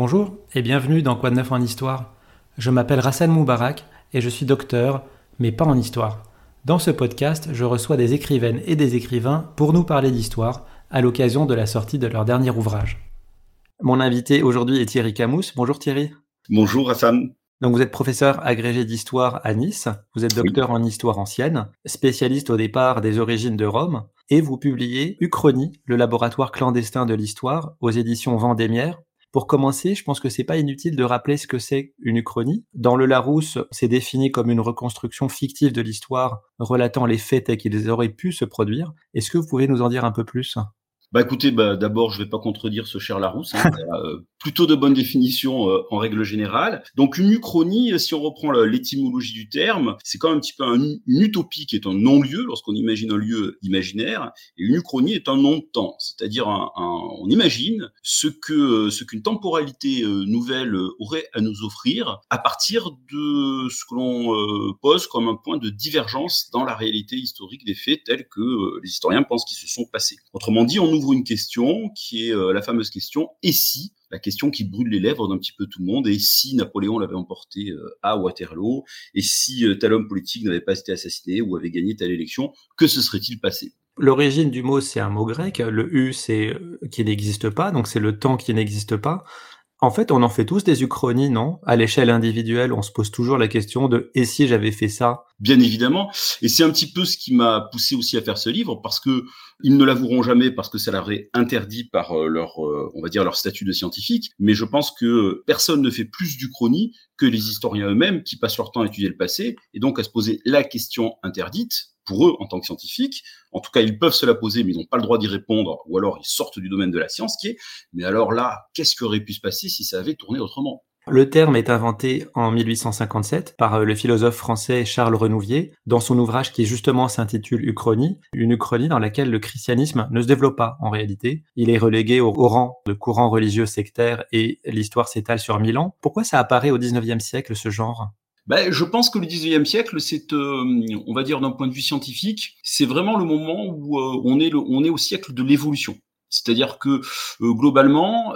Bonjour et bienvenue dans Quoi de neuf en histoire. Je m'appelle Rassan Moubarak et je suis docteur, mais pas en histoire. Dans ce podcast, je reçois des écrivaines et des écrivains pour nous parler d'histoire à l'occasion de la sortie de leur dernier ouvrage. Mon invité aujourd'hui est Thierry Camous. Bonjour Thierry. Bonjour Hassan. Donc vous êtes professeur agrégé d'histoire à Nice, vous êtes docteur en histoire ancienne, spécialiste au départ des origines de Rome, et vous publiez Uchronie, le laboratoire clandestin de l'histoire, aux éditions Vendémiaire, pour commencer, je pense que c'est pas inutile de rappeler ce que c'est une uchronie. Dans le Larousse, c'est défini comme une reconstruction fictive de l'histoire relatant les faits tels qu'ils auraient pu se produire. Est-ce que vous pouvez nous en dire un peu plus? Bah écoutez, bah, d'abord, je vais pas contredire ce cher Larousse. Hein, euh, plutôt de bonnes définitions euh, en règle générale. Donc une uchronie, si on reprend l'étymologie du terme, c'est quand même un petit peu un, une utopie qui est un non-lieu lorsqu'on imagine un lieu imaginaire. Et une uchronie est un non-temps, c'est-à-dire un, on imagine ce que ce qu'une temporalité euh, nouvelle aurait à nous offrir à partir de ce que l'on pose comme un point de divergence dans la réalité historique des faits tels que les historiens pensent qu'ils se sont passés. Autrement dit, on ouvre une question qui est euh, la fameuse question et si? La question qui brûle les lèvres d'un petit peu tout le monde, et si Napoléon l'avait emporté euh, à Waterloo, et si euh, tel homme politique n'avait pas été assassiné ou avait gagné telle élection, que se serait-il passé? L'origine du mot, c'est un mot grec. Le U, c'est qui n'existe pas, donc c'est le temps qui n'existe pas. En fait, on en fait tous des uchronies, non? À l'échelle individuelle, on se pose toujours la question de et si j'avais fait ça? Bien évidemment, et c'est un petit peu ce qui m'a poussé aussi à faire ce livre parce que ils ne l'avoueront jamais parce que ça leur est interdit par euh, leur, euh, on va dire leur statut de scientifique. Mais je pense que personne ne fait plus d'uchronie que les historiens eux-mêmes qui passent leur temps à étudier le passé et donc à se poser la question interdite pour eux en tant que scientifiques. En tout cas, ils peuvent se la poser, mais ils n'ont pas le droit d'y répondre, ou alors ils sortent du domaine de la science, qui est, mais alors là, qu'est-ce qui aurait pu se passer si ça avait tourné autrement? Le terme est inventé en 1857 par euh, le philosophe français Charles Renouvier dans son ouvrage qui justement s'intitule Uchronie, une uchronie dans laquelle le christianisme ne se développe pas en réalité. Il est relégué au, rang de courant religieux sectaire et l'histoire s'étale sur mille ans. Pourquoi ça apparaît au 19e siècle ce genre? Ben, je pense que le 19e siècle, c'est, euh, on va dire d'un point de vue scientifique, c'est vraiment le moment où euh, on, est le, on est au siècle de l'évolution. C'est-à-dire que euh, globalement,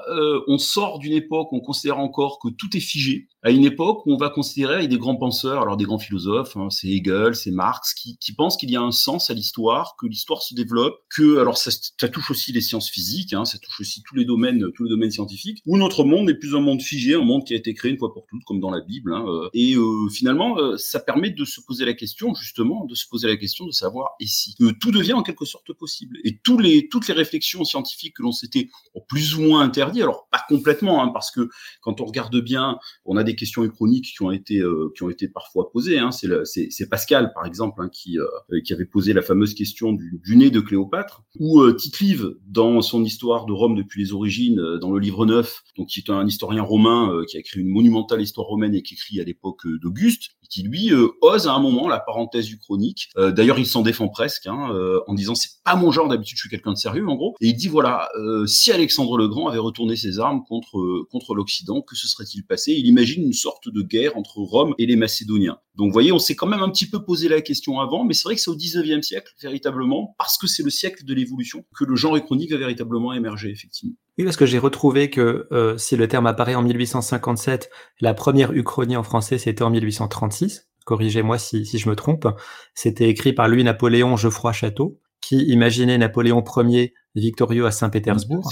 on sort d'une époque où on considère encore que tout est figé, à une époque où on va considérer avec des grands penseurs, alors des grands philosophes, hein, c'est Hegel, c'est Marx, qui, qui pensent qu'il y a un sens à l'histoire, que l'histoire se développe, que alors ça, ça, touche aussi les sciences physiques, hein, ça touche aussi tous les domaines, tous les domaines scientifiques, où notre monde n'est plus un monde figé, un monde qui a été créé une fois pour toutes, comme dans la Bible. Hein, euh, et euh, finalement, euh, ça permet de se poser la question, justement, de se poser la question de savoir et si que tout devient en quelque sorte possible. Et tous les toutes les réflexions scientifiques que l'on s'était plus ou moins interdit, alors pas complètement, hein, parce que quand on regarde bien, on a des questions chroniques qui ont été euh, qui ont été parfois posées. Hein. C'est Pascal, par exemple, hein, qui euh, qui avait posé la fameuse question du, nez de Cléopâtre, ou euh, Tite-Live dans son histoire de Rome depuis les origines, dans le livre 9, donc qui est un historien romain qui a écrit une monumentale histoire romaine et qui écrit à l'époque d'Auguste, qui lui ose à un moment la parenthèse du chronique. D'ailleurs, il s'en défend presque en disant c'est pas mon genre d'habitude, je suis quelqu'un de sérieux en gros. Et il dit voilà, si Alexandre le Grand avait retourné ses armes contre contre l'Occident, que se serait-il passé? Il imagine une sorte de guerre entre Rome et les Macédoniens. Donc vous voyez, on s'est quand même un petit peu posé la question avant, mais c'est vrai que c'est au 19e siècle, véritablement, parce que c'est le siècle de l'évolution, que le genre chronique a véritablement émergé, effectivement. Oui, parce que j'ai retrouvé que euh, si le terme apparaît en 1857, la première uchronie en français, c'était en 1836. Corrigez-moi si, si je me trompe. C'était écrit par Louis-Napoléon Geoffroy Château, qui imaginait Napoléon Ier victorieux à Saint-Pétersbourg.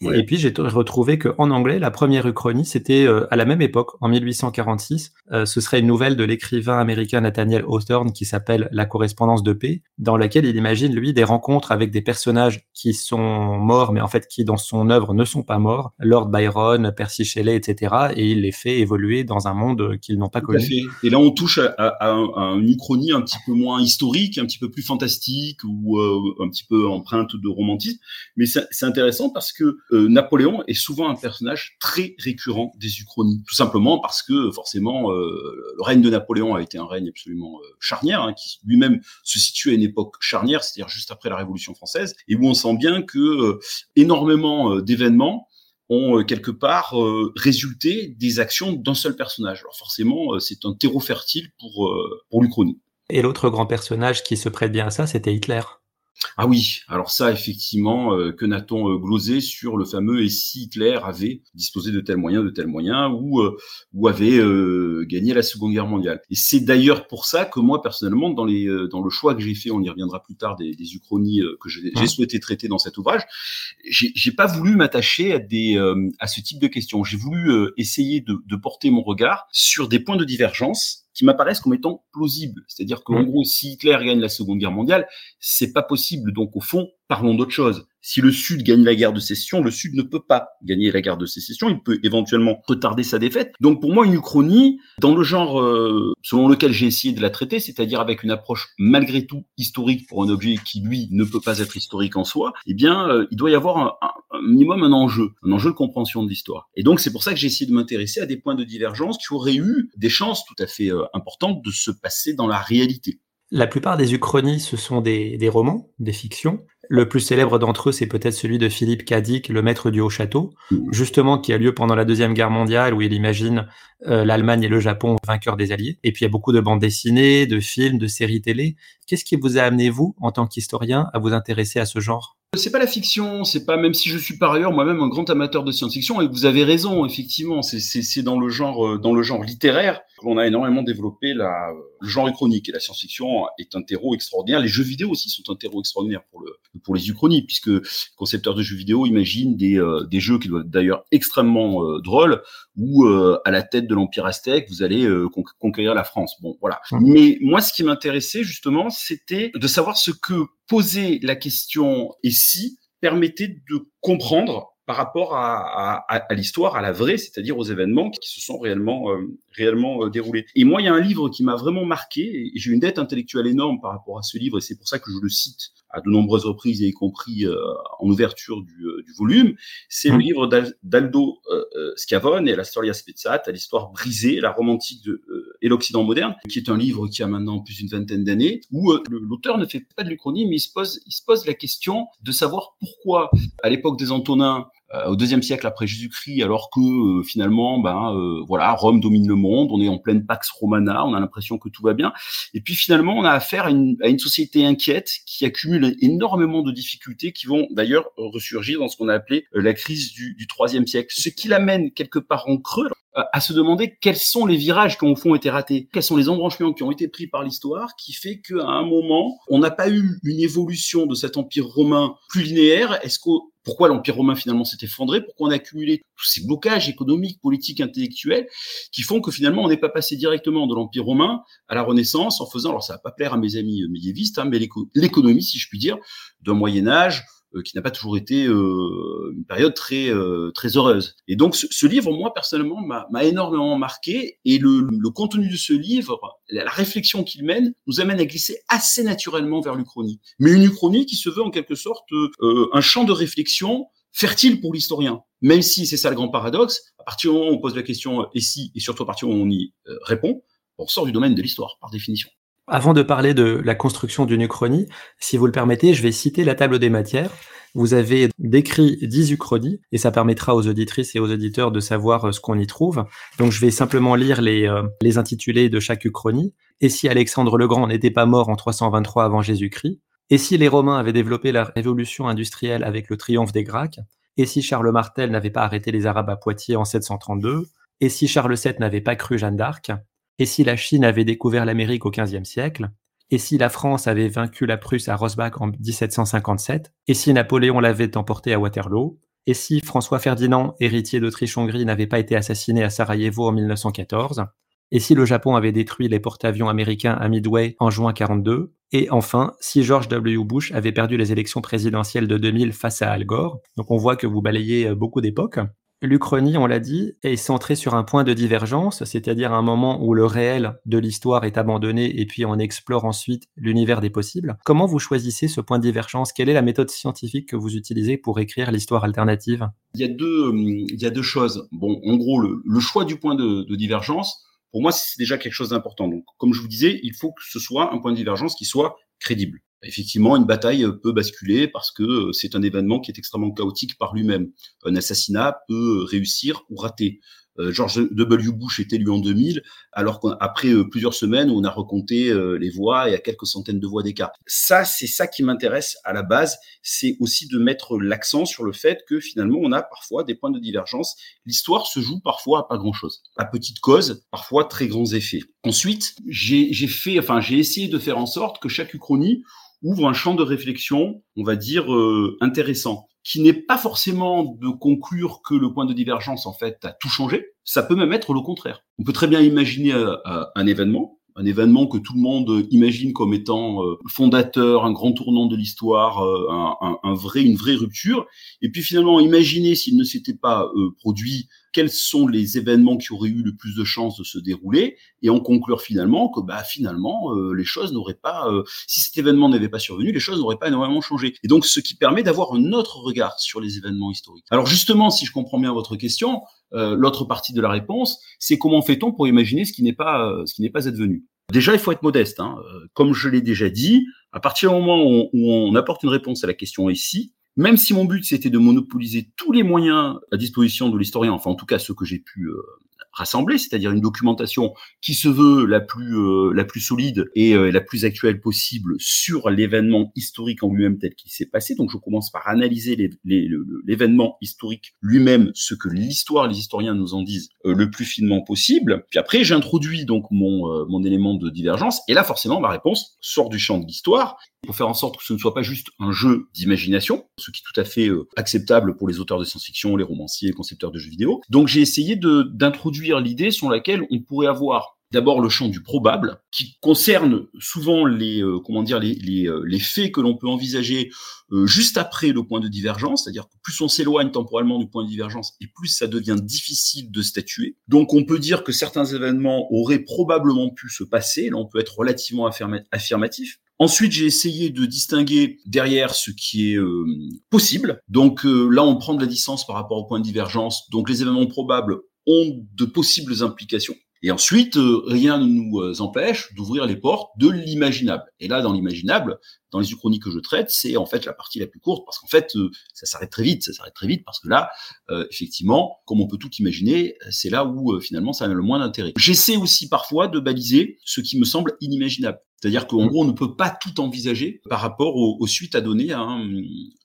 Et puis j'ai retrouvé que en anglais, la première uchronie, c'était euh, à la même époque, en 1846. Euh, ce serait une nouvelle de l'écrivain américain Nathaniel Hawthorne qui s'appelle La correspondance de paix, dans laquelle il imagine lui des rencontres avec des personnages qui sont morts, mais en fait qui dans son œuvre ne sont pas morts, Lord Byron, Percy Shelley, etc. Et il les fait évoluer dans un monde qu'ils n'ont pas connu. Et là, on touche à, à, à, une uchronie un petit peu moins historique, un petit peu plus fantastique ou euh, un petit peu empreinte de romantisme. Mais c'est intéressant parce que euh, Napoléon est souvent un personnage très récurrent des Uchronies, tout simplement parce que forcément euh, le règne de Napoléon a été un règne absolument euh, charnière, hein, qui lui-même se situe à une époque charnière, c'est-à-dire juste après la Révolution française, et où on sent bien que énormément d'événements ont quelque part résulté des actions d'un seul personnage. Alors forcément, c'est un terreau fertile pour pour l'Uchronie. Et l'autre grand personnage qui se prête bien à ça, c'était Hitler. Ah oui, alors ça, effectivement, euh, que n'a-t-on euh, glosé sur le fameux et si Hitler avait disposé de tels moyens, de tels moyens, ou, euh, ou avait gagné la Seconde Guerre mondiale? Et c'est d'ailleurs pour ça que moi, personnellement, dans, les, dans le choix que j'ai fait, on y reviendra plus tard, des, des uchronies que j'ai souhaité traiter dans cet ouvrage, j'ai pas voulu m'attacher à, des, à ce type de questions. J'ai voulu essayer de, de porter mon regard sur des points de divergence qui m'apparaissent comme étant plausibles. C'est-à-dire qu'en gros, si Hitler gagne la Seconde Guerre mondiale, c'est pas possible. Donc au fond, parlons d'autre chose. Si le Sud gagne la guerre de sécession, le Sud ne peut pas gagner la guerre de sécession, il peut éventuellement retarder sa défaite. Donc pour moi, une uchronie, dans le genre euh, selon lequel j'ai essayé de la traiter, c'est-à-dire avec une approche malgré tout historique pour un objet qui, lui, ne peut pas être historique en soi, eh bien, euh, il doit y avoir un, un, minimum un enjeu, un enjeu de compréhension de l'histoire. Et donc c'est pour ça que j'ai essayé de m'intéresser à des points de divergence qui auraient eu des chances tout à fait euh, importantes de se passer dans la réalité. La plupart des uchronies, ce sont des, des romans, des fictions. Le plus célèbre d'entre eux, c'est peut-être celui de Philippe Cadic, le maître du Haut-Château, mmh. justement qui a lieu pendant la Deuxième Guerre mondiale, où il imagine euh, l'Allemagne et le Japon vainqueurs des Alliés. Et puis il y a beaucoup de bandes dessinées, de films, de séries télé. Qu'est-ce qui vous a amené, vous, en tant qu'historien, à vous intéresser à ce genre? C'est pas la fiction, c'est pas même si je suis par ailleurs moi-même un grand amateur de science-fiction et vous avez raison effectivement, c'est dans le genre euh, dans le genre littéraire qu'on a énormément développé la, le genre uchronique et la science-fiction est un terreau extraordinaire. Les jeux vidéo aussi sont un terreau extraordinaire pour le pour les uchronies puisque concepteurs de jeux vidéo imaginent des euh, des jeux qui doivent être d'ailleurs extrêmement euh, drôles où à la tête de l'empire aztèque vous allez conquérir la France. Bon voilà. Mais moi ce qui m'intéressait justement c'était de savoir ce que poser la question et si permettait de comprendre par rapport à, l'histoire, à la vraie, c'est-à-dire aux événements qui se sont réellement, euh, réellement euh, déroulés. Et moi, il y a un livre qui m'a vraiment marqué, et j'ai une dette intellectuelle énorme par rapport à ce livre, et c'est pour ça que je le cite à de nombreuses reprises, et y compris euh, en ouverture du, du volume. C'est le mmh. livre d'Aldo Scavone et la Storia Spezzata, l'histoire brisée, la romantique de, et l'Occident moderne, qui est un livre qui a maintenant plus d'une vingtaine d'années, où l'auteur ne fait pas de l'Uchronie, mais il se, pose, il se pose la question de savoir pourquoi, à l'époque des Antonins, euh, au deuxième siècle après Jésus-Christ, alors que euh, finalement, ben euh, voilà, Rome domine le monde, on est en pleine Pax Romana, on a l'impression que tout va bien, et puis finalement, on a affaire à une, à une société inquiète qui accumule énormément de difficultés, qui vont d'ailleurs ressurgir dans ce qu'on a appelé la crise du, du troisième siècle, ce qui l'amène quelque part en creux à se demander quels sont les virages qui ont au fond été ratés, quels sont les embranchements qui ont été pris par l'histoire, qui fait qu'à un moment, on n'a pas eu une évolution de cet empire romain plus linéaire. Est-ce qu'au pourquoi l'Empire romain finalement s'est effondré, pourquoi on a accumulé tous ces blocages économiques, politiques, intellectuels, qui font que finalement on n'est pas passé directement de l'Empire romain à la Renaissance en faisant, alors ça va pas plaire à mes amis médiévistes, hein, mais l'économie, si je puis dire, d'un Moyen Âge euh, qui n'a pas toujours été euh, une période très euh, très heureuse. Et donc ce, livre, moi personnellement, m'a énormément marqué. Et le, le, contenu de ce livre, la, réflexion qu'il mène, nous amène à glisser assez naturellement vers l'Uchronie. Mais une Uchronie qui se veut en quelque sorte un champ de réflexion fertile pour l'historien. Même si c'est ça le grand paradoxe, à partir du moment où on pose la question et si, et surtout à partir du moment où on y répond, on sort du domaine de l'histoire par définition. Avant de parler de la construction d'une uchronie, si vous le permettez, je vais citer la table des matières. Vous avez décrit 10 uchronies et ça permettra aux auditrices et aux auditeurs de savoir euh, ce qu'on y trouve. Donc je vais simplement lire les, euh, les intitulés de chaque uchronie. Et si Alexandre le Grand n'était pas mort en 323 avant Jésus-Christ? Et si les Romains avaient développé la révolution industrielle avec le triomphe des Gracques? Et si Charles Martel n'avait pas arrêté les Arabes à Poitiers en 732 Et si Charles VII n'avait pas cru Jeanne d'Arc? Et si la Chine avait découvert l'Amérique au XVe siècle? Et si la France avait vaincu la Prusse à Rosbach en 1757 Et si Napoléon l'avait emporté à Waterloo? Et si François Ferdinand, héritier d'Autriche-Hongrie, n'avait pas été assassiné à Sarajevo en 1914 et si le Japon avait détruit les porte-avions américains à Midway en juin 42 Et enfin, si George W. Bush avait perdu les élections présidentielles de 2000 face à Al Gore? Donc on voit que vous balayez euh, beaucoup d'époques. L'Uchronie, on l'a dit, est centrée sur un point de divergence, c'est-à-dire un moment où le réel de l'histoire est abandonné et puis on explore ensuite l'univers des possibles. Comment vous choisissez ce point de divergence? Quelle est la méthode scientifique que vous utilisez pour écrire l'histoire alternative? Il y, a deux, il y a deux choses. Bon, en gros, le, choix du point de, de divergence, pour moi, c'est déjà quelque chose d'important. Donc, comme je vous disais, il faut que ce soit un point de divergence qui soit crédible effectivement, une bataille peut basculer parce que euh, c'est un événement qui est extrêmement chaotique par lui-même. Un assassinat peut réussir ou rater. euh, George W. Bush est élu en 2000, alors qu'après euh, plusieurs semaines, on a recompté euh, les voix et à quelques centaines de voix d'écart. Ça, c'est ça qui m'intéresse à la base, c'est aussi de mettre l'accent sur le fait que finalement, on a parfois des points de divergence. L'histoire se joue parfois à pas grand-chose, à petite cause, parfois très grands effets. Ensuite, j'ai fait, enfin, j'ai essayé de faire en sorte que chaque uchronie ouvre un champ de réflexion, on va dire, intéressant qui n'est pas forcément de conclure que le point de divergence en fait a tout changé. Ça peut même être le contraire. On peut très bien imaginer euh, euh, un événement un événement que tout le monde imagine comme étant euh, fondateur, un grand tournant de l'histoire, euh, un, un, vrai, une vraie rupture. Et puis finalement, imaginer s'il ne s'était pas euh, produit, quels sont les événements qui auraient eu le plus de chances de se dérouler, et en conclure finalement que bah finalement les choses n'auraient pas, si cet événement n'avait pas survenu, les choses n'auraient pas énormément changé. Et donc ce qui permet d'avoir un autre regard sur les événements historiques. Alors justement, si je comprends bien votre question, euh, l'autre partie de la réponse, c'est comment fait-on pour imaginer ce qui n'est pas euh, ce qui n'est pas advenu. Déjà, il faut être modeste. Hein. Euh, comme je l'ai déjà dit, à partir du moment où on, apporte une réponse à la question ici, même si mon but c'était de monopoliser tous les moyens à disposition de l'historien, enfin en tout cas ceux que j'ai pu rassemblée, c'est-à-dire une documentation qui se veut la plus euh, la plus solide et euh, la plus actuelle possible sur l'événement historique en lui-même tel qu'il s'est passé. Donc je commence par analyser l'événement historique lui-même, ce que l'histoire, les historiens nous en disent euh, le plus finement possible. Puis après j'introduis donc mon mon élément de divergence et là forcément ma réponse sort du champ de l'histoire pour faire en sorte que ce ne soit pas juste un jeu d'imagination, ce qui est tout à fait acceptable pour les auteurs de science-fiction, les romanciers, les concepteurs de jeux vidéo. Donc j'ai essayé d'introduire l'idée sur laquelle on pourrait avoir d'abord le champ du probable, qui concerne souvent les euh, comment dire les, les, euh, les, faits que l'on peut envisager euh, juste après le point de divergence, c'est-à-dire que plus on s'éloigne temporellement du point de divergence et plus ça devient difficile de statuer. Donc on peut dire que certains événements auraient probablement pu se passer, là on peut être relativement affirmatif. Ensuite, j'ai essayé de distinguer derrière ce qui est possible. Donc là, on prend de la distance par rapport au point de divergence. Donc les événements probables ont de possibles implications. Et ensuite, euh, rien ne nous euh, empêche d'ouvrir les portes de l'imaginable. Et là, dans l'imaginable, dans les uchronies que je traite, c'est en fait la partie la plus courte, parce qu'en fait, euh, ça s'arrête très vite, ça s'arrête très vite, parce que là, effectivement, comme on peut tout imaginer, c'est là où finalement ça a le moins d'intérêt. J'essaie aussi parfois de baliser ce qui me semble inimaginable. C'est-à-dire qu'en gros, on ne peut pas tout envisager par rapport aux, suites à donner à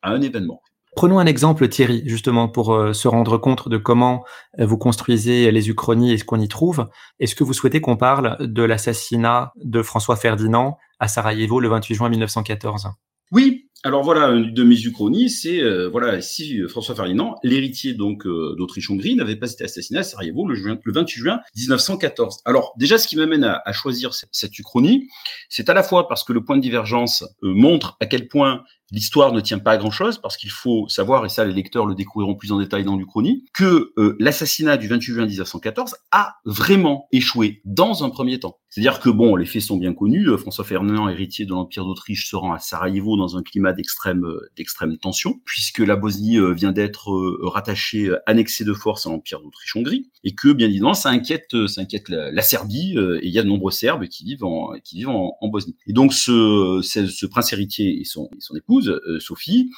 un événement. Prenons un exemple, Thierry, justement, pour euh, se rendre compte de comment euh, vous construisez les uchronies et ce qu'on y trouve. Est-ce que vous souhaitez qu'on parle de l'assassinat de François Ferdinand à Sarajevo le 28 juin 1914 Oui, alors voilà, une de mes uchronies, c'est euh, voilà si François Ferdinand, l'héritier donc d'Autriche-Hongrie, n'avait pas été assassiné à Sarajevo le, 28 juin 1914. Alors déjà, ce qui m'amène à, choisir cette uchronie, c'est à la fois parce que le point de divergence montre à quel point l'histoire ne tient pas à grand-chose parce qu'il faut savoir, et ça les lecteurs le découvriront plus en détail dans l'Uchronie, que euh, l'assassinat du 28 juin 1914 a vraiment échoué dans un premier temps. C'est-à-dire que bon, les faits sont bien connus. Euh, François Ferdinand, héritier de l'Empire d'Autriche, se rend à Sarajevo dans un climat d'extrême euh, d'extrême tension, puisque la Bosnie vient d'être rattachée, annexée de force à l'Empire d'Autriche-Hongrie, et que bien évidemment ça inquiète, ça inquiète la, Serbie, et il y a de nombreux Serbes qui vivent en qui vivent en, Bosnie. Et donc ce, ce, prince héritier et son, et son épouse euh, Sophie,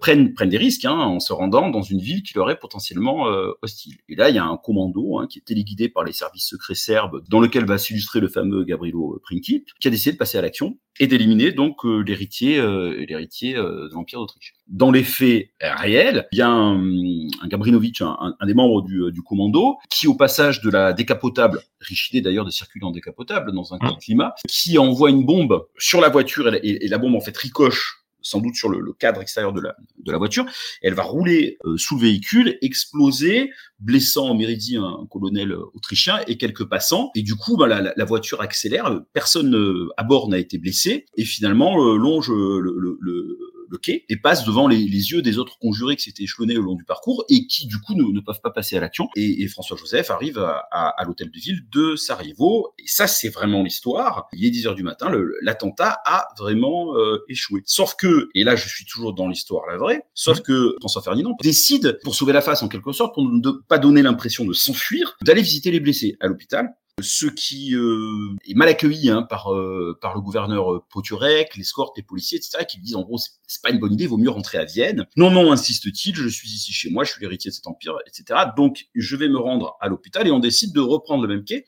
prennent, prennent des risques hein, en se rendant dans une ville qui leur est potentiellement euh, hostile. Et là, il y a un commando hein, qui est téléguidé par les services secrets serbes, dans lequel va s'illustrer le fameux Gabrielo Princip, qui a décidé de passer à l'action et d'éliminer donc euh, l'héritier l'héritier de l'Empire d'Autriche. Dans les faits réels, il y a un, un Gabrinovic, un, des membres du, du, commando, qui au passage de la décapotable, riche idée d'ailleurs de circuler en décapotable dans un mmh. climat, qui envoie une bombe sur la voiture et la bombe en fait ricoche sans doute sur le, cadre extérieur de la, de la voiture. Elle va rouler euh, sous le véhicule, exploser, blessant en Méridi un, colonel euh, autrichien et quelques passants. Et du coup, bah, la, la, voiture accélère. Personne euh, à bord n'a été blessé. Et finalement, longe le, le, le le quai et passe devant les, yeux des autres conjurés qui s'étaient échelonnés au long du parcours et qui du coup ne, peuvent pas passer à l'action. Et, François Joseph arrive à, l'hôtel de ville de Sarajevo et ça c'est vraiment l'histoire. Il est 10 heures du matin, l'attentat a vraiment euh, échoué. Sauf que, et là je suis toujours dans l'histoire la vraie, sauf mmh. que François Ferdinand décide, pour sauver la face en quelque sorte, pour ne pas donner l'impression de s'enfuir, d'aller visiter les blessés à l'hôpital ce qui euh, est mal accueilli hein, par euh, par le gouverneur euh, Poturek, l'escorte, les policiers, etc., qui disent en gros c'est pas une bonne idée, vaut mieux rentrer à Vienne. Non, non, insiste-t-il, je suis ici chez moi, je suis l'héritier de cet empire, etc. Donc je vais me rendre à l'hôpital et on décide de reprendre le même quai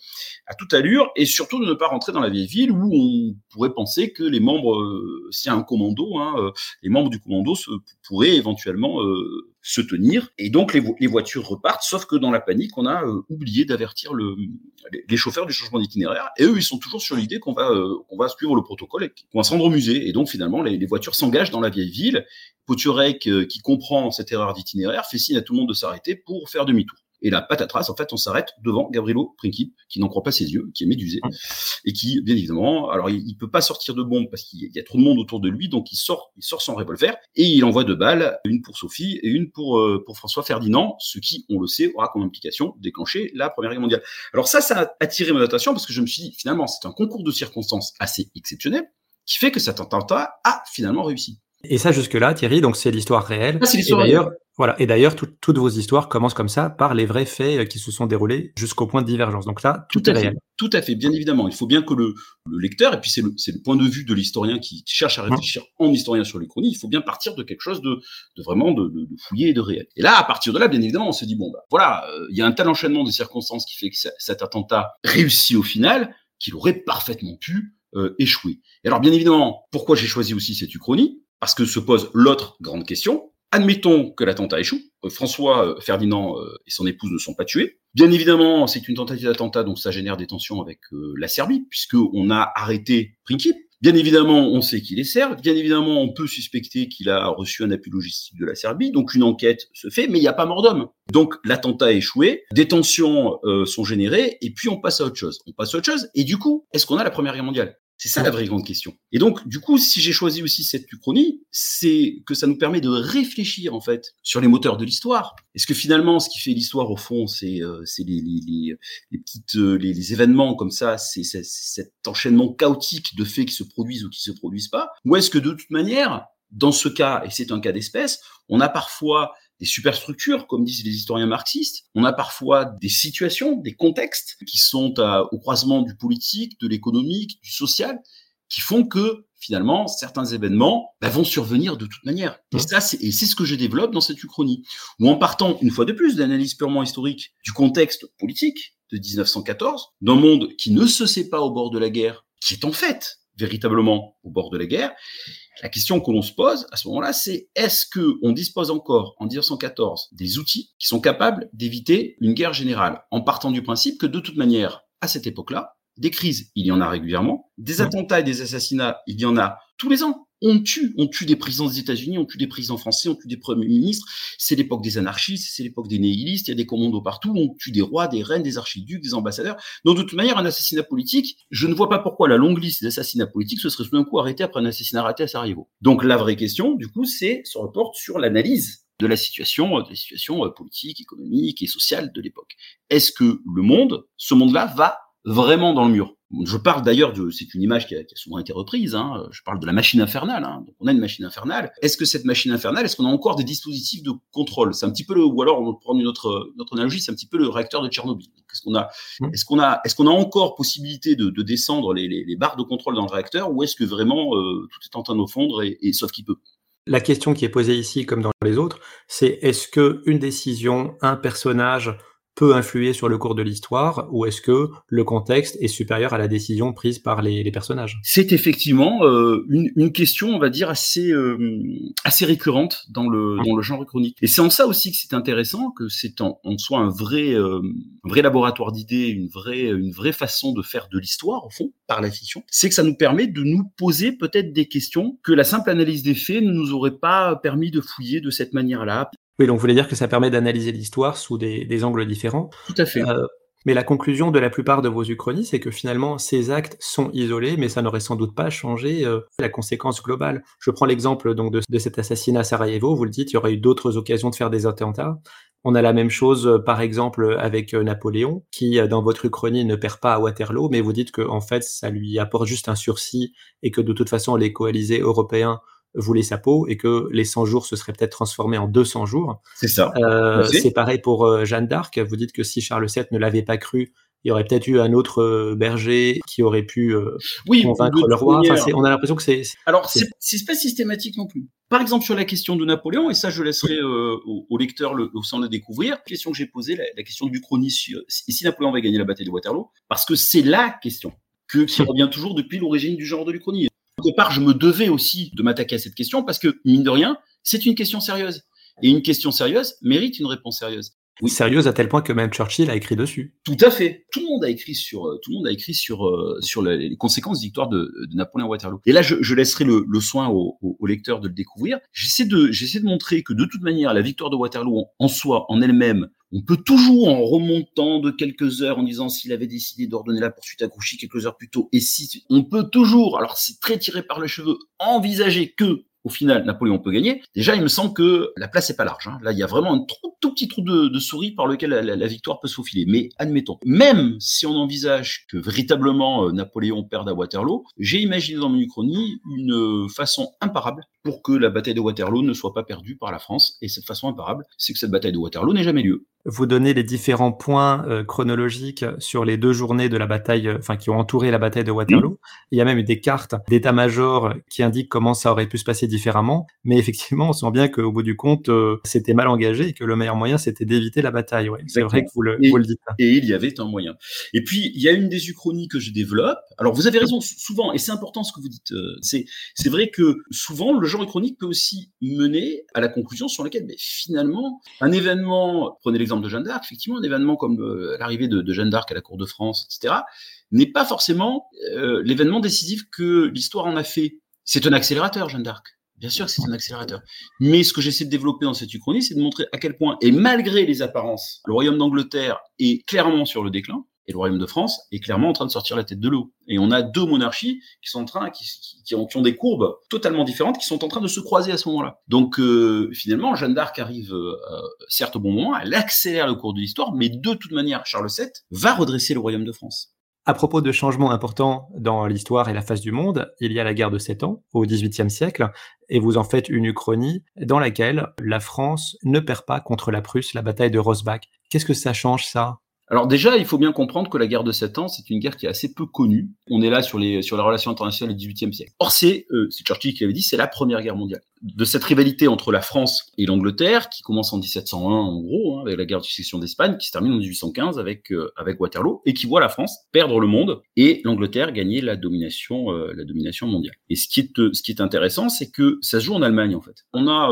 à toute allure et surtout de ne pas rentrer dans la vieille ville où on pourrait penser que les membres, s'il y a un commando, hein, les membres du commando se, pourraient éventuellement se tenir. Et donc les, voitures repartent, sauf que dans la panique, on a euh, oublié d'avertir le, les, chauffeurs du changement d'itinéraire. Et eux, ils sont toujours sur l'idée qu'on va, euh, va suivre le protocole et qu'on va se rendre au musée. Et donc finalement, les, les voitures s'engagent dans la vieille ville. Poturek, euh, qui comprend cette erreur d'itinéraire, fait signe à tout le monde de s'arrêter pour faire demi-tour. Et là, patatras, en fait, on s'arrête devant Gabrielo Princip, qui n'en croit pas ses yeux, qui est médusé, mmh. et qui, bien évidemment, alors il, il peut pas sortir de bombe parce qu'il y a trop de monde autour de lui, donc il sort, il sort son revolver et il envoie deux balles, une pour Sophie et une pour euh, pour François Ferdinand, ce qui, on le sait, aura comme implication déclencher la Première Guerre mondiale. Alors ça, ça a attiré mon attention parce que je me suis dit, finalement, c'est un concours de circonstances assez exceptionnel qui fait que cet attentat a finalement réussi. Et ça, jusque-là, Thierry, donc c'est l'histoire réelle. Ah, c'est l'histoire réelle. Voilà. Et d'ailleurs, toutes vos histoires commencent comme ça, par les vrais faits euh, qui se sont déroulés jusqu'au point de divergence. Donc là, tout, est réel. Tout à fait, bien évidemment. Il faut bien que le, le lecteur, et puis c'est le, le, point de vue de l'historien qui, cherche à réfléchir en historien sur l'Uchronie, il faut bien partir de quelque chose de, de vraiment de, de, fouillé et de réel. Et là, à partir de là, bien évidemment, on se dit, bon, bah, voilà, euh, il y a un tel enchaînement de circonstances qui fait que cet attentat réussit au final, qu'il aurait parfaitement pu euh, échouer. Et alors, bien évidemment, pourquoi j'ai choisi aussi cette Uchronie? Parce que se pose l'autre grande question, Admettons que l'attentat échoue. Euh, François euh, Ferdinand euh, et son épouse ne sont pas tués. Bien évidemment, c'est une tentative d'attentat, donc ça génère des tensions avec la Serbie, puisqu'on a arrêté Princip. Bien évidemment, on sait qu'il est serbe. Bien évidemment, on peut suspecter qu'il a reçu un appui logistique de la Serbie. Donc une enquête se fait, mais il n'y a pas mort d'homme. Donc l'attentat a échoué, des tensions sont générées, et puis on passe à autre chose. On passe à autre chose, et du coup, est-ce qu'on a la Première Guerre mondiale? C'est ça la vraie grande question. Et donc, du coup, si j'ai choisi aussi cette uchronie, c'est que ça nous permet de réfléchir en fait sur les moteurs de l'histoire. Est-ce que finalement, ce qui fait l'histoire au fond, c'est euh, les, les, les, petites euh, les, les, événements comme ça, c'est cet enchaînement chaotique de faits qui se produisent ou qui se produisent pas, ou est-ce que de toute manière, dans ce cas, et c'est un cas d'espèce, on a parfois des superstructures, comme disent les historiens marxistes. On a parfois des situations, des contextes qui sont au croisement du politique, de l'économique, du social, qui font que finalement certains événements bah, vont survenir de toute manière. Et ça, c'est ce que je développe dans cette uchronie. Ou en partant une fois de plus d'analyse purement historique du contexte politique de 1914, d'un monde qui ne se sait pas au bord de la guerre, qui est en fait véritablement au bord de la guerre, la question que l'on se pose à ce moment-là, c'est est-ce que on dispose encore en 1914 des outils qui sont capables d'éviter une guerre générale, en partant du principe que de toute manière, à cette époque-là, des crises, il y en a régulièrement, des attentats et des assassinats, il y en a tous les ans on tue, on tue des présidents des États-Unis, on tue des présidents français, on tue des premiers ministres. C'est l'époque des anarchistes, c'est l'époque des nihilistes. Il y a des commandos partout. On tue des rois, des reines, des archiducs, des ambassadeurs. Donc de toute manière, un assassinat politique, je ne vois pas pourquoi la longue liste d'assassinats politiques se serait tout d'un coup arrêtée après un assassinat raté à Sarajevo. Donc la vraie question, du coup, c'est se reporte sur l'analyse de la situation, de la situation euh, politique, économique et sociale de l'époque. Est-ce que le monde, ce monde-là, va vraiment dans le mur? Je parle d'ailleurs de, c'est une image qui a, qui a, souvent été reprise. Hein, je parle de la machine infernale. Hein, donc on a une machine infernale. Est-ce que cette machine infernale, est-ce qu'on a encore des dispositifs de contrôle? C'est un petit peu le, ou alors on prend une autre, notre analogie, c'est un petit peu le réacteur de Tchernobyl. Est-ce qu'on a, mmh. est-ce qu'on a, est-ce qu'on a encore possibilité de, de descendre les, les, les, barres de contrôle dans le réacteur, ou est-ce que vraiment euh, tout est en train de fondre et, et sauf qu'il peut? La question qui est posée ici, comme dans les autres, c'est est-ce que une décision, un personnage peut influer sur le cours de l'histoire ou est-ce que le contexte est supérieur à la décision prise par les, les personnages? C'est effectivement euh, une, une, question, on va dire, assez, euh, assez récurrente dans le, dans le genre chronique. Et c'est en ça aussi que c'est intéressant, que c'est en, en soi un vrai, euh, un vrai laboratoire d'idées, une vraie, une vraie façon de faire de l'histoire, au fond, par la fiction. C'est que ça nous permet de nous poser peut-être des questions que la simple analyse des faits ne nous aurait pas permis de fouiller de cette manière-là. Oui, donc vous voulez dire que ça permet d'analyser l'histoire sous des, des, angles différents. Tout à fait. Euh, mais la conclusion de la plupart de vos uchronies, c'est que finalement, ces actes sont isolés, mais ça n'aurait sans doute pas changé euh, la conséquence globale. Je prends l'exemple donc de, de, cet assassinat à Sarajevo. Vous le dites, il y aurait eu d'autres occasions de faire des attentats. On a la même chose, euh, par exemple, avec euh, Napoléon, qui, dans votre uchronie, ne perd pas à Waterloo, mais vous dites que en fait, ça lui apporte juste un sursis et que de toute façon, les coalisés européens voulait sa peau et que les 100 jours se seraient peut-être transformés en 200 jours. C'est ça. Euh, c'est pareil pour euh, Jeanne d'Arc. Vous dites que si Charles VII ne l'avait pas cru, il y aurait peut-être eu un autre berger qui aurait pu convaincre le roi. on a l'impression que c'est. Alors, c'est pas systématique non plus. Par exemple, sur la question de Napoléon, et ça, je laisserai au, au, lecteur le, le, le découvrir, la question que j'ai posée, la, question du chronie, si, si Napoléon va gagner la bataille de Waterloo, parce que c'est la question que, qui revient toujours depuis l'origine du genre de l'Uchronie. Au départ, je me devais aussi de m'attaquer à cette question parce que, mine de rien, c'est une question sérieuse. Et une question sérieuse mérite une réponse sérieuse. Oui. Sérieuse à tel point que même Churchill a écrit dessus. Tout à fait. Tout le monde a écrit sur euh, tout le monde a écrit sur euh, sur les conséquences de victoire de, de Napoléon Waterloo. Et là, je, je laisserai le, le soin au, au, au, lecteur de le découvrir. J'essaie de j'essaie de montrer que de toute manière, la victoire de Waterloo en soi, en elle-même, on peut toujours, en remontant de quelques heures, en disant s'il avait décidé d'ordonner la poursuite à quelques heures plus tôt, et si on peut toujours, alors c'est très tiré par les cheveux, envisager que au final, Napoléon peut gagner. Déjà, il me semble que la place est pas large. Hein. Là, il y a vraiment un tout, petit trou de, souris par lequel la, victoire peut se faufiler. Mais admettons, même si on envisage que véritablement euh, Napoléon perde à Waterloo, j'ai imaginé dans mon uchronie une façon imparable pour que la bataille de Waterloo ne soit pas perdue par la France. Et cette façon imparable, c'est que cette bataille de Waterloo n'ait jamais lieu. Vous donnez les différents points euh, chronologiques sur les deux journées de la bataille, euh, enfin qui ont entouré la bataille de Waterloo. Mmh. Il y a même des cartes d'état-major qui indiquent comment ça aurait pu se passer différemment. Mais effectivement, on sent bien qu'au bout du compte, euh, c'était mal engagé et que le meilleur moyen, c'était d'éviter la bataille. Ouais. C'est vrai que vous le, et, vous le dites. Et il y avait un moyen. Et puis, il y a une des uchronies que je développe. Alors, vous avez raison, souvent, et c'est important ce que vous dites. C'est, c'est vrai que souvent, le genre uchronique peut aussi mener à la conclusion sur laquelle, mais finalement, un événement, prenez l'exemple de Jeanne d'Arc, effectivement, un événement comme euh, l'arrivée de, de, Jeanne d'Arc à la cour de France, etc., n'est pas forcément euh, l'événement décisif que l'histoire en a fait. C'est un accélérateur, Jeanne d'Arc. Bien sûr que c'est un accélérateur. Mais ce que j'essaie de développer dans cette uchronie, c'est de montrer à quel point, et malgré les apparences, le royaume d'Angleterre est clairement sur le déclin, et le royaume de France est clairement en train de sortir la tête de l'eau. Et on a deux monarchies qui sont en train, qui, ont, ont, des courbes totalement différentes, qui sont en train de se croiser à ce moment-là. Donc euh, finalement, Jeanne d'Arc arrive euh, certes au bon moment, elle accélère le cours de l'histoire, mais de toute manière, Charles VII va redresser le royaume de France. À propos de changements importants dans l'histoire et la face du monde, il y a la guerre de Sept Ans au XVIIIe siècle, et vous en faites une uchronie dans laquelle la France ne perd pas contre la Prusse la bataille de Rosbach. Qu'est-ce que ça change ça? Alors déjà, il faut bien comprendre que la guerre de Sept Ans, c'est une guerre qui est assez peu connue. On est là sur les sur les relations internationales du XVIIIe siècle. Or, c'est euh, Churchill qui l'avait dit, c'est la Première Guerre mondiale. De cette rivalité entre la France et l'Angleterre, qui commence en 1701 en gros, hein, avec la guerre de succession d'Espagne, qui se termine en 1815 avec euh, avec Waterloo, et qui voit la France perdre le monde et l'Angleterre gagner la domination euh, la domination mondiale. Et ce qui est euh, ce qui est intéressant, c'est que ça se joue en Allemagne en fait. On a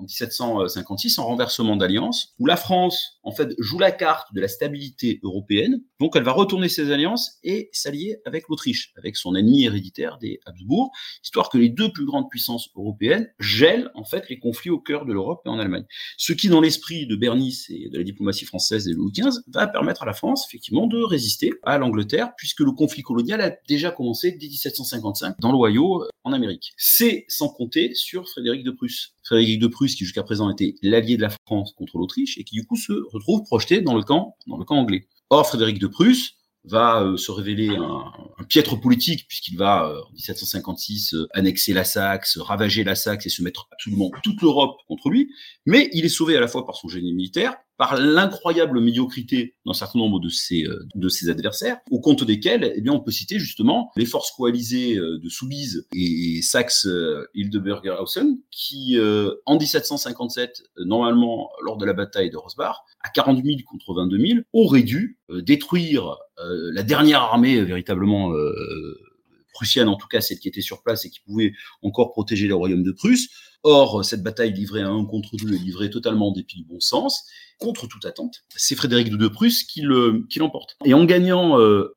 en 1756 en renversement d'alliance, où la France, en fait, joue la carte de la stabilité européenne. Donc, elle va retourner ses alliances et s'allier avec l'Autriche, avec son ennemi héréditaire des Habsbourg, histoire que les deux plus grandes puissances européennes gèlent, en fait, les conflits au cœur de l'Europe et en Allemagne. Ce qui, dans l'esprit de Bernice et de la diplomatie française et de Louis XV, va permettre à la France, effectivement, de résister à l'Angleterre, puisque le conflit colonial a déjà commencé dès 1755 dans l'Ohio, en Amérique. C'est sans compter sur Frédéric de Prusse. Frédéric de Prusse, qui jusqu'à présent était l'allié de la France contre l'Autriche, et qui du coup se retrouve projeté dans le camp, dans le camp anglais. Or, Frédéric de Prusse va euh, se révéler un, un, piètre politique puisqu'il va euh, en 1756 euh, annexer la Saxe, ravager la Saxe et se mettre absolument toute l'Europe contre lui. Mais il est sauvé à la fois par son génie militaire, par l'incroyable médiocrité d'un certain nombre de ses, de ses adversaires, au compte desquels eh bien, on peut citer justement les forces coalisées de Soubise et Saxe-Hildburghausen, qui en 1757, normalement lors de la bataille de Rosbach, à 40 000 contre 22 000, auraient dû détruire la dernière armée véritablement prussienne, en tout cas celle qui était sur place et qui pouvait encore protéger le royaume de Prusse. Or, cette bataille livrée à un contre deux est livrée totalement en dépit du bon sens, contre toute attente. C'est Frédéric de Prusse qui l'emporte. et en gagnant euh,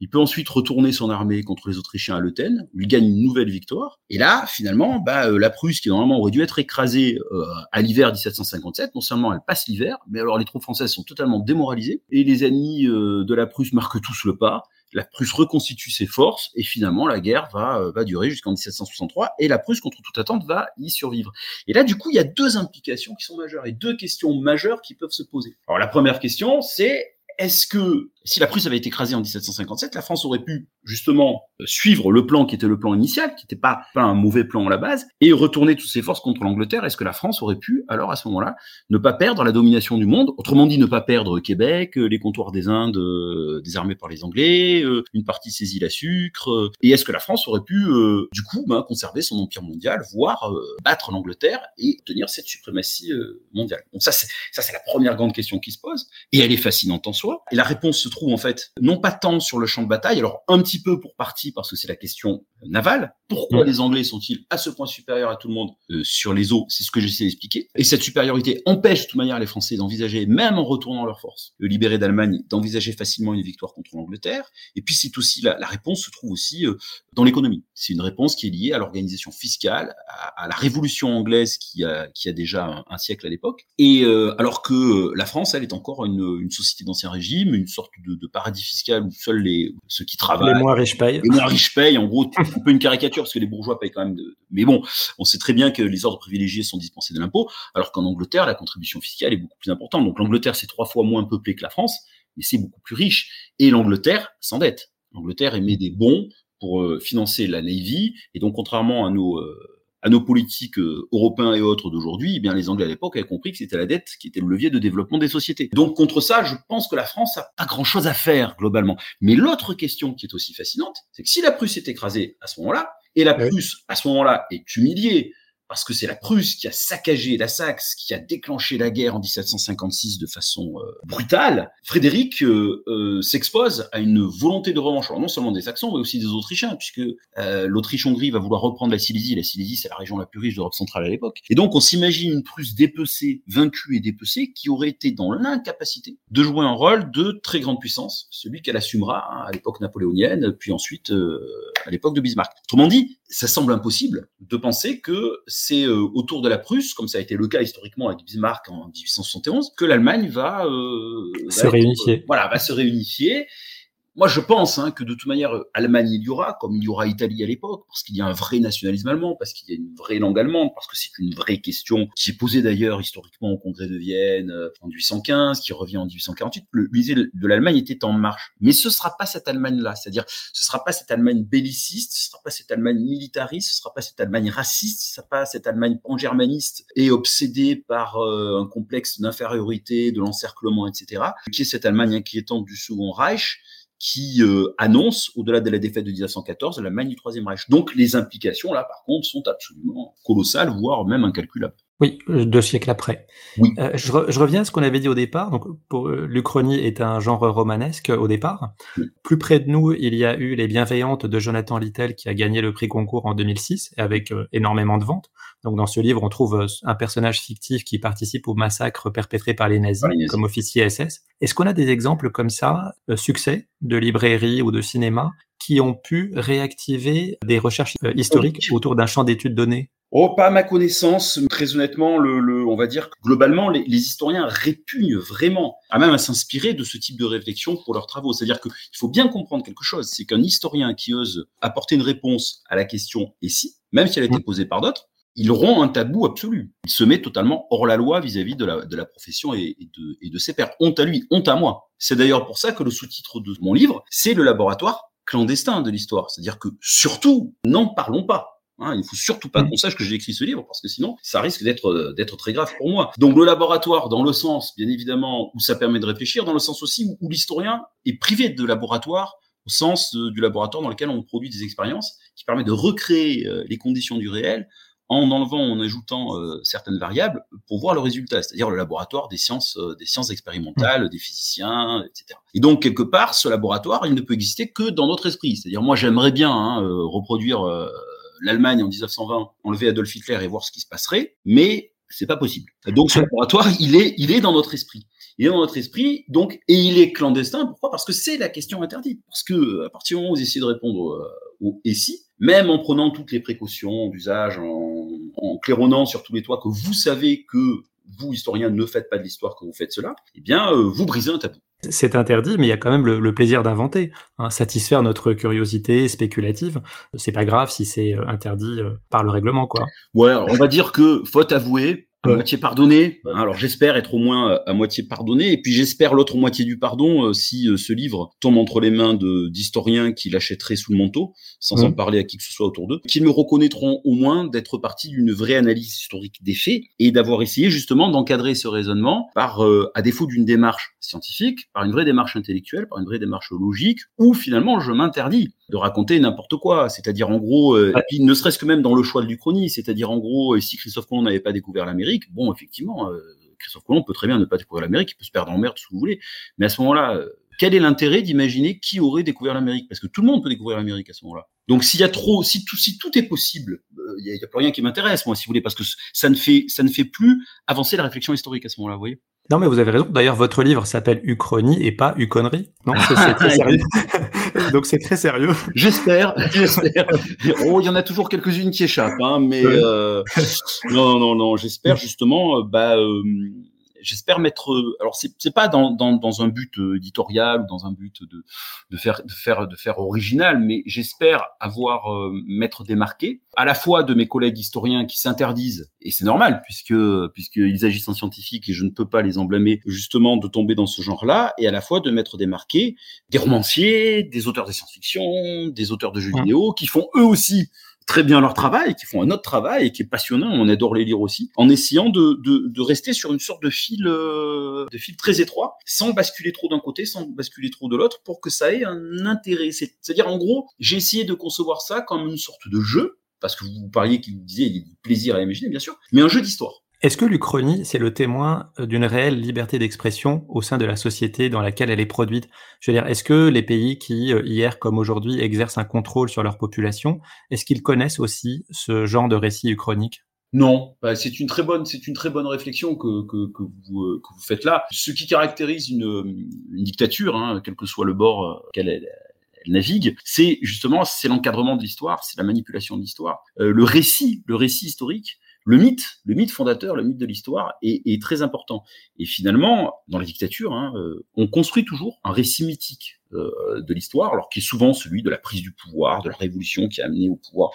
il peut ensuite retourner son armée contre les Autrichiens à Leuthen, où il gagne une nouvelle victoire. Et là, finalement, bah, euh, la Prusse, qui normalement aurait dû être écrasée euh, à l'hiver 1757, non seulement elle passe l'hiver, mais alors les troupes françaises sont totalement démoralisées, et les ennemis euh, de la Prusse marquent tous le pas la Prusse reconstitue ses forces et finalement la guerre va, euh, va durer jusqu'en 1763 et la Prusse contre toute attente va y survivre. Et là du coup il y a deux implications qui sont majeures et deux questions majeures qui peuvent se poser. Alors la première question c'est est-ce que Si la Prusse avait été écrasée en 1757, la France aurait pu justement suivre le plan qui était le plan initial, qui n'était pas, pas un mauvais plan à la base, et retourner toutes ses forces contre l'Angleterre. Est-ce que la France aurait pu, alors à ce moment-là, ne pas perdre la domination du monde? Autrement dit, ne pas perdre Québec, les comptoirs des Indes euh, désarmés par les Anglais, euh, une partie de ses îles à sucre. Euh, et est-ce que la France aurait pu, du coup, ben, conserver son empire mondial, voire battre l'Angleterre et tenir cette suprématie mondiale? Donc ça, c'est ça, c'est la première grande question qui se pose, et elle est fascinante en soi. Et la réponse se trouve en fait non pas tant sur le champ de bataille, alors un petit peu pour partie parce que c'est la question navale. Pourquoi les Anglais sont-ils à ce point supérieurs à tout le monde sur les eaux? C'est ce que j'essaie d'expliquer. Et cette supériorité empêche de toute manière les Français d'envisager, même en retournant leurs forces, le libéré d'Allemagne, d'envisager facilement une victoire contre l'Angleterre. Et puis c'est aussi la, la, réponse se trouve aussi euh, dans l'économie. C'est une réponse qui est liée à l'organisation fiscale, à, à, la révolution anglaise qui a, qui a déjà un, siècle à l'époque. Et euh, alors que euh, la France, elle est encore une, une société d'ancien régime, une sorte de, de, paradis fiscal où seuls les ceux qui travaillent, les moins riches payent. Les moins riches payent. En gros, un peu une caricature parce que les bourgeois payent quand même. De... Mais bon, on sait très bien que les ordres privilégiés sont dispensés de l'impôt, alors qu'en Angleterre, la contribution fiscale est beaucoup plus importante. Donc l'Angleterre, c'est trois fois moins peuplé que la France, mais c'est beaucoup plus riche. Et l'Angleterre s'endette. L'Angleterre émet des bons pour euh, financer la Navy, et donc contrairement à nos euh, à nos politiques euh, européens et autres d'aujourd'hui, eh bien les Anglais à l'époque avaient compris que c'était la dette qui était le levier de développement des sociétés. Donc contre ça, je pense que la France a pas grand-chose à faire globalement. Mais l'autre question qui est aussi fascinante, c'est que si la Prusse est écrasée à ce moment-là, et la Prusse à ce moment-là est humiliée, parce que c'est la Prusse qui a saccagé la Saxe, qui a déclenché la guerre en 1756 de façon euh, brutale, Frédéric euh, euh, s'expose à une volonté de revanche, non seulement des Saxons, mais aussi des Autrichiens, puisque l'Autriche-Hongrie va vouloir reprendre la Silésie. La Silésie, c'est la région la plus riche d'Europe centrale à l'époque. Et donc, on s'imagine une Prusse dépecée, vaincue et dépecée, qui aurait été dans l'incapacité de jouer un rôle de très grande puissance, celui qu'elle assumera hein, à l'époque napoléonienne, puis ensuite à l'époque de Bismarck. Autrement dit, ça semble impossible de penser que c'est euh, autour de la Prusse, comme ça a été le cas historiquement avec Bismarck en 1871, que l'Allemagne va, euh, se réunifier. voilà, va se réunifier moi, je pense hein, que de toute manière, Allemagne, il y aura, comme il y aura Italie à l'époque, parce qu'il y a un vrai nationalisme allemand, parce qu'il y a une vraie langue allemande, parce que c'est une vraie question qui est posée d'ailleurs historiquement au Congrès de Vienne euh, en 1815, qui revient en 1848. Le musée de l'Allemagne était en marche. Mais ce sera pas cette Allemagne-là, c'est-à-dire ce sera pas cette Allemagne belliciste, ce sera pas cette Allemagne militariste, ce sera pas cette Allemagne raciste, ce sera pas cette Allemagne pan-germaniste et obsédée par euh, un complexe d'infériorité, de l'encerclement, etc., qui est cette Allemagne inquiétante du Second Reich, qui euh, annonce, au-delà de la défaite de 1914, la main du Troisième Reich. Donc les implications, là, par contre, sont absolument colossales, voire même incalculables. Oui, euh, deux siècles après. Oui. Euh, je, je, reviens à ce qu'on avait dit au départ. Donc, pour euh, l'Uchronie est un genre romanesque au départ. Plus près de nous, il y a eu Les Bienveillantes de Jonathan Littell qui a gagné le prix concours en 2006 avec énormément de ventes. Donc, dans ce livre, on trouve un personnage fictif qui participe au massacre perpétré par les nazis, comme officier SS. Est-ce qu'on a des exemples comme ça, succès de librairie ou de cinéma, qui ont pu réactiver des recherches historiques autour d'un champ d'études donné? Oh, pas à ma connaissance. Très honnêtement, le, le, on va dire que globalement, les, les, historiens répugnent vraiment à même à s'inspirer de ce type de réflexion pour leurs travaux. C'est-à-dire qu'il faut bien comprendre quelque chose, c'est qu'un historien qui ose apporter une réponse à la question « et si ?», même si elle a été mmh. posée par d'autres, il rompt un tabou absolu. Il se met totalement hors la loi vis-à-vis de la, de la profession et, et, de, et de ses pairs. Honte à lui, honte à moi. C'est d'ailleurs pour ça que le sous-titre de mon livre, c'est le laboratoire clandestin de l'histoire. C'est-à-dire que surtout, n'en parlons pas. Hein, il faut surtout pas mm. qu'on sache que j'ai écrit ce livre parce que sinon ça risque d'être euh, d'être très grave pour moi. Donc le laboratoire dans le sens bien évidemment où ça permet de réfléchir, dans le sens aussi où, l'historien est privé de laboratoire au sens du laboratoire dans lequel on produit des expériences qui permet de recréer euh, les conditions du réel en enlevant, en ajoutant euh, certaines variables pour voir le résultat, c'est-à-dire le laboratoire des sciences, des sciences expérimentales, mm. des physiciens, etc. Et donc quelque part, ce laboratoire, il ne peut exister que dans notre esprit. C'est-à-dire moi, j'aimerais bien hein, reproduire l'Allemagne en 1920, enlever Adolf Hitler et voir ce qui se passerait, mais c'est pas possible. Donc ce laboratoire, il est, il est dans notre esprit. Il est dans notre esprit, donc, et il est clandestin. Pourquoi? Parce que c'est la question interdite. Parce que à partir du moment où vous essayez de répondre euh, au et si, même en prenant toutes les précautions d'usage, en, en claironnant sur tous les toits que vous savez que vous, historiens, ne faites pas de l'histoire que vous faites cela, eh bien, euh, vous brisez un tabou. C'est interdit, mais il y a quand même le, plaisir d'inventer, hein, satisfaire notre curiosité spéculative. C'est pas grave si c'est euh, interdit euh, par le règlement, quoi. Ouais, on va dire que, faute avouée, à moitié pardonné. Alors j'espère être au moins à moitié pardonné, et puis j'espère l'autre moitié du pardon si ce livre tombe entre les mains d'historiens qui l'achèteraient sous le manteau, sans en parler à qui que ce soit autour d'eux, qu'ils me reconnaîtront au moins d'être parti d'une vraie analyse historique des faits et d'avoir essayé justement d'encadrer ce raisonnement par, à défaut d'une démarche scientifique, par une vraie démarche intellectuelle, par une vraie démarche logique, où finalement je m'interdis de raconter n'importe quoi. C'est-à-dire en gros, euh, ne serait-ce que même dans le choix de l'Uchronie, c'est-à-dire en gros, euh, si Christophe Colomb n'avait pas découvert l'Amérique, bon, effectivement, euh, Christophe Colomb peut très bien ne pas découvrir l'Amérique, il peut se perdre en merde, si vous voulez. Mais à ce moment-là, quel est l'intérêt d'imaginer qui aurait découvert l'Amérique? Parce que tout le monde peut découvrir l'Amérique à ce moment-là. Donc s'il y a trop, si tout, si tout est possible, il n'y a, plus rien qui m'intéresse, moi, si vous voulez, parce que ça ne fait, ça ne fait plus avancer la réflexion historique à ce moment-là, vous voyez non, mais vous avez raison. D'ailleurs, votre livre s'appelle Uchronie et pas Uconnerie. Non, c'est très sérieux. Donc, c'est très sérieux. J'espère, j'espère. Oh, il y en a toujours quelques-unes qui échappent, hein, mais euh, non, non, non. J'espère justement, euh, bah, euh, j'espère mettre. Euh, alors c'est c'est pas dans, dans, dans un but euh, éditorial ou dans un but de de faire de faire de faire original, mais j'espère avoir euh, m'être démarqué à la fois de mes collègues historiens qui s'interdisent et c'est normal puisque puisqu'ils agissent en scientifique et je ne peux pas les en blâmer justement de tomber dans ce genre-là et à la fois de m'être démarqué des romanciers, des auteurs de science-fiction, des auteurs de jeux vidéo qui font eux aussi très bien leur travail, qui font un autre travail et qui est passionnant, on adore les lire aussi, en essayant de, de, de rester sur une sorte de fil, euh, de fil très étroit, sans basculer trop d'un côté, sans basculer trop de l'autre, pour que ça ait un intérêt. C'est-à-dire, en gros, j'ai essayé de concevoir ça comme une sorte de jeu, parce que vous parliez qu'il disait, il y a du plaisir à imaginer, bien sûr, mais un jeu d'histoire. Est-ce que l'Uchronie, c'est le témoin euh, d'une réelle liberté d'expression au sein de la société dans laquelle elle est produite? Je veux dire, est-ce que les pays qui, euh, hier comme aujourd'hui, exercent un contrôle sur leur population, est-ce qu'ils connaissent aussi ce genre de récit uchronique? Non, bah, c'est une très bonne, c'est une très bonne réflexion que, que, que, vous, euh, que vous faites là. Ce qui caractérise une, une dictature, hein, quel que soit le bord qu'elle elle, elle navigue, c'est justement c'est l'encadrement de l'histoire, c'est la manipulation de l'histoire, le récit, le récit historique le mythe, le mythe fondateur, le mythe de l'histoire est, très important. Et finalement, dans la dictature, hein, euh, on construit toujours un récit mythique euh, de l'histoire, alors qui est souvent celui de la prise du pouvoir, de la révolution qui a amené au pouvoir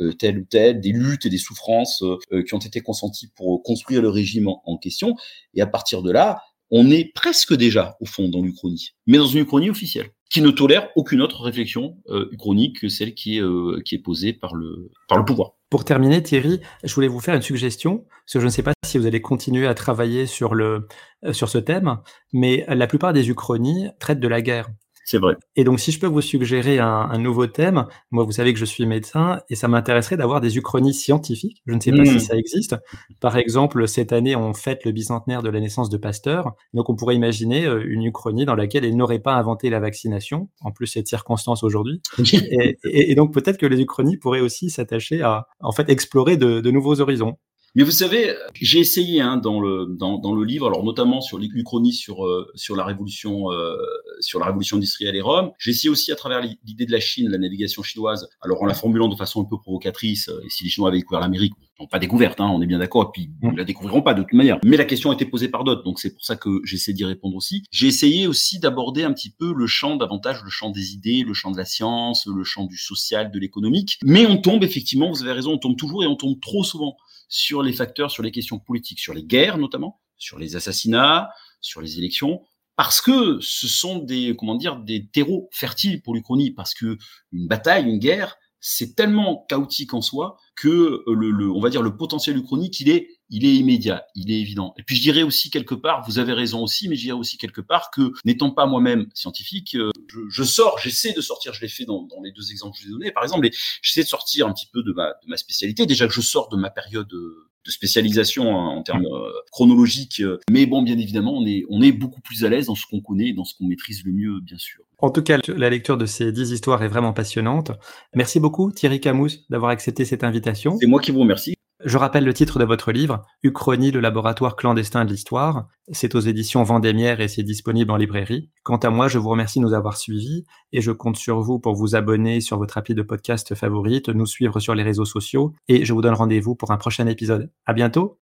euh, tel ou tel, des luttes et des souffrances qui ont été consenties pour construire le régime en, question. Et à partir de là, on est presque déjà, au fond, dans l'Uchronie, mais dans une Uchronie officielle, qui ne tolère aucune autre réflexion euh, uchronique que celle qui est, qui est posée par le, par le pouvoir. Pour terminer, Thierry, je voulais vous faire une suggestion, parce que je ne sais pas si vous allez continuer à travailler sur, euh, sur ce thème, mais la plupart des uchronies traitent de la guerre. C'est vrai. Et donc, si je peux vous suggérer un, nouveau thème, moi, vous savez que je suis médecin et ça m'intéresserait d'avoir des uchronies scientifiques. Je ne sais pas si mmh. ça existe. Par exemple, cette année, on fête le bicentenaire de la naissance de Pasteur. Donc, on pourrait imaginer euh, une uchronie dans laquelle il n'aurait pas inventé la vaccination, en plus cette circonstance aujourd'hui. et, donc, peut-être que les uchronies pourraient aussi s'attacher à, en fait, explorer de nouveaux horizons. Mais vous savez, j'ai essayé hein, dans le dans, dans, le livre, alors notamment sur l'Uchronie sur euh, sur la révolution euh, sur la révolution industrielle et Rome. J'ai essayé aussi à travers l'idée de la Chine, la navigation chinoise, alors en la formulant de façon un peu provocatrice. Euh, et si les Chinois avaient découvert l'Amérique, ils pas découverte, hein, on est bien d'accord, et puis ils mm. la découvriront pas de toute manière. Mais la question a été posée par d'autres, donc c'est pour ça que j'essaie d'y répondre aussi. J'ai essayé aussi d'aborder un petit peu le champ davantage, le champ des idées, le champ de la science, le champ du social, de l'économique. Mais on tombe effectivement, vous avez raison, on tombe toujours et on tombe trop souvent sur les facteurs, sur les questions politiques, sur les guerres notamment, sur les assassinats, sur les élections, parce que ce sont des comment dire des terreaux fertiles pour l'Uchronie, parce que une bataille, une guerre, c'est tellement chaotique en soi que le, le, on va dire le potentiel uchronique, il est il est immédiat, il est évident. Et puis je dirais aussi quelque part, vous avez raison aussi, mais je dirais aussi quelque part que n'étant pas moi-même scientifique, euh, je, je, sors, j'essaie de sortir, je l'ai fait dans, dans, les deux exemples que je vous ai donnés, par exemple, j'essaie de sortir un petit peu de ma, de ma spécialité. Déjà que je sors de ma période de spécialisation hein, en termes euh, chronologiques, euh, mais bon, bien évidemment, on est, on est beaucoup plus à l'aise dans ce qu'on connaît, dans ce qu'on maîtrise le mieux, bien sûr. En tout cas, la lecture de ces dix histoires est vraiment passionnante. Merci beaucoup, Thierry Camous, d'avoir accepté cette invitation. C'est moi qui vous remercie. Je rappelle le titre de votre livre, Uchronie, le laboratoire clandestin de l'histoire. C'est aux éditions Vendémiaire et c'est disponible en librairie. Quant à moi, je vous remercie de nous avoir suivis et je compte sur vous pour vous abonner sur votre appli de podcast favorite, nous suivre sur les réseaux sociaux et je vous donne rendez-vous pour un prochain épisode. À bientôt!